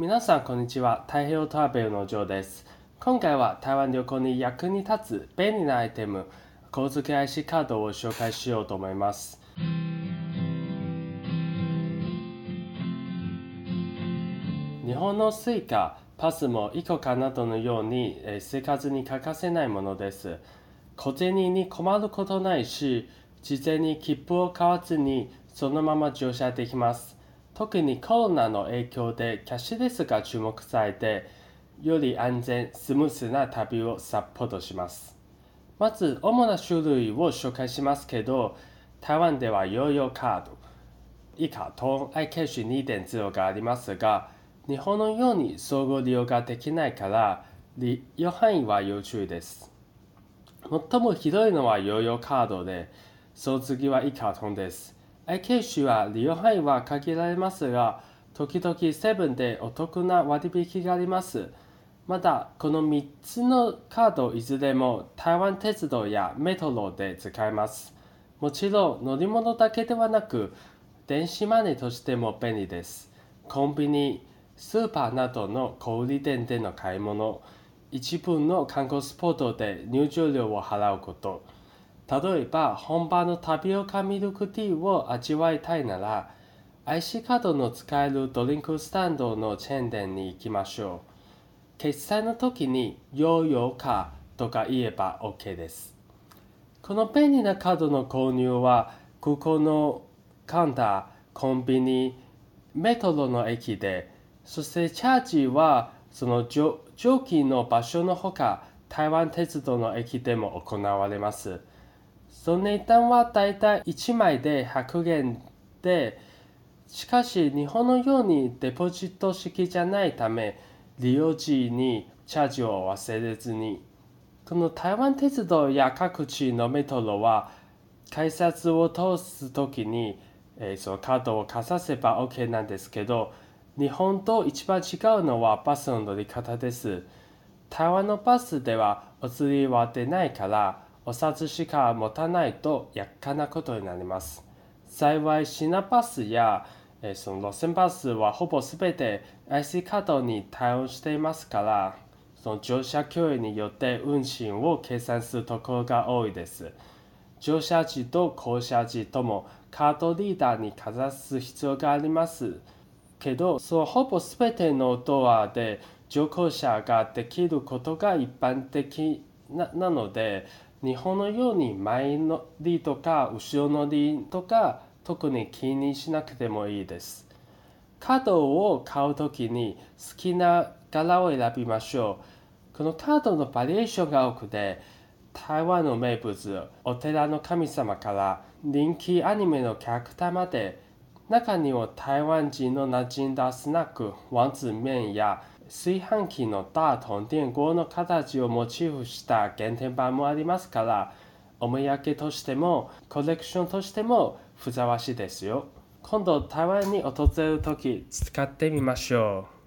皆さんこんにちは。太平洋トラベルのジョーです。今回は台湾旅行に役に立つ便利なアイテム小付 IC カードを紹介しようと思います。日本の Suica パスもイコカなどのように生活に欠かせないものです。小銭に困ることないし事前に切符を買わずにそのまま乗車できます。特にコロナの影響でキャッシュレスが注目されてより安全スムースな旅をサポートします。まず主な種類を紹介しますけど台湾ではヨーヨーカード。以下トーン i キャッシュ2.0がありますが日本のように総合利用ができないから利用範囲は要注意です。最もひどいのはヨーヨーカードでその次は以下トンです。IK 種は利用範囲は限られますが時々セブンでお得な割引があります。またこの3つのカードいずれも台湾鉄道やメトロで使えます。もちろん乗り物だけではなく電子マネーとしても便利です。コンビニスーパーなどの小売店での買い物一部の観光スポットで入場料を払うこと。例えば本場のタピオカミルクティーを味わいたいなら IC カードの使えるドリンクスタンドのチェーン店に行きましょう。決済の時にヨーヨーカーとか言えば OK です。この便利なカードの購入は空港のカウンターコンビニメトロの駅でそしてチャージはその蒸気の場所のほか台湾鉄道の駅でも行われます。その値段はだいたい1枚で100元でしかし日本のようにデポジット式じゃないため利用時にチャージを忘れずにこの台湾鉄道や各地のメトロは改札を通す時に、えー、そのカードをかざせば OK なんですけど日本と一番違うのはバスの乗り方です。台湾のバスではお釣りは出ないからお札しか持たないと厄介なことになります。幸いシナバスやえその路線バスはほぼ全て IC カードに対応していますからその乗車距離によって運賃を計算するところが多いです。乗車時と降車時ともカードリーダーにかざす必要があります。けど、そのほぼ全てのドアで乗降者ができることが一般的なので、日本のように前乗りとか後ろ乗りとか特に気にしなくてもいいです。カードを買うときに好きな柄を選びましょう。このカードのバリエーションが多くて、台湾の名物、お寺の神様から人気アニメのキャラクターまで、中には台湾人の馴染んだスナック、王子麺や炊飯器の大同電鍋の形をモチーフした限定版もありますから、お土産としてもコレクションとしてもふさわしいですよ。今度台湾に訪れる時使ってみましょう。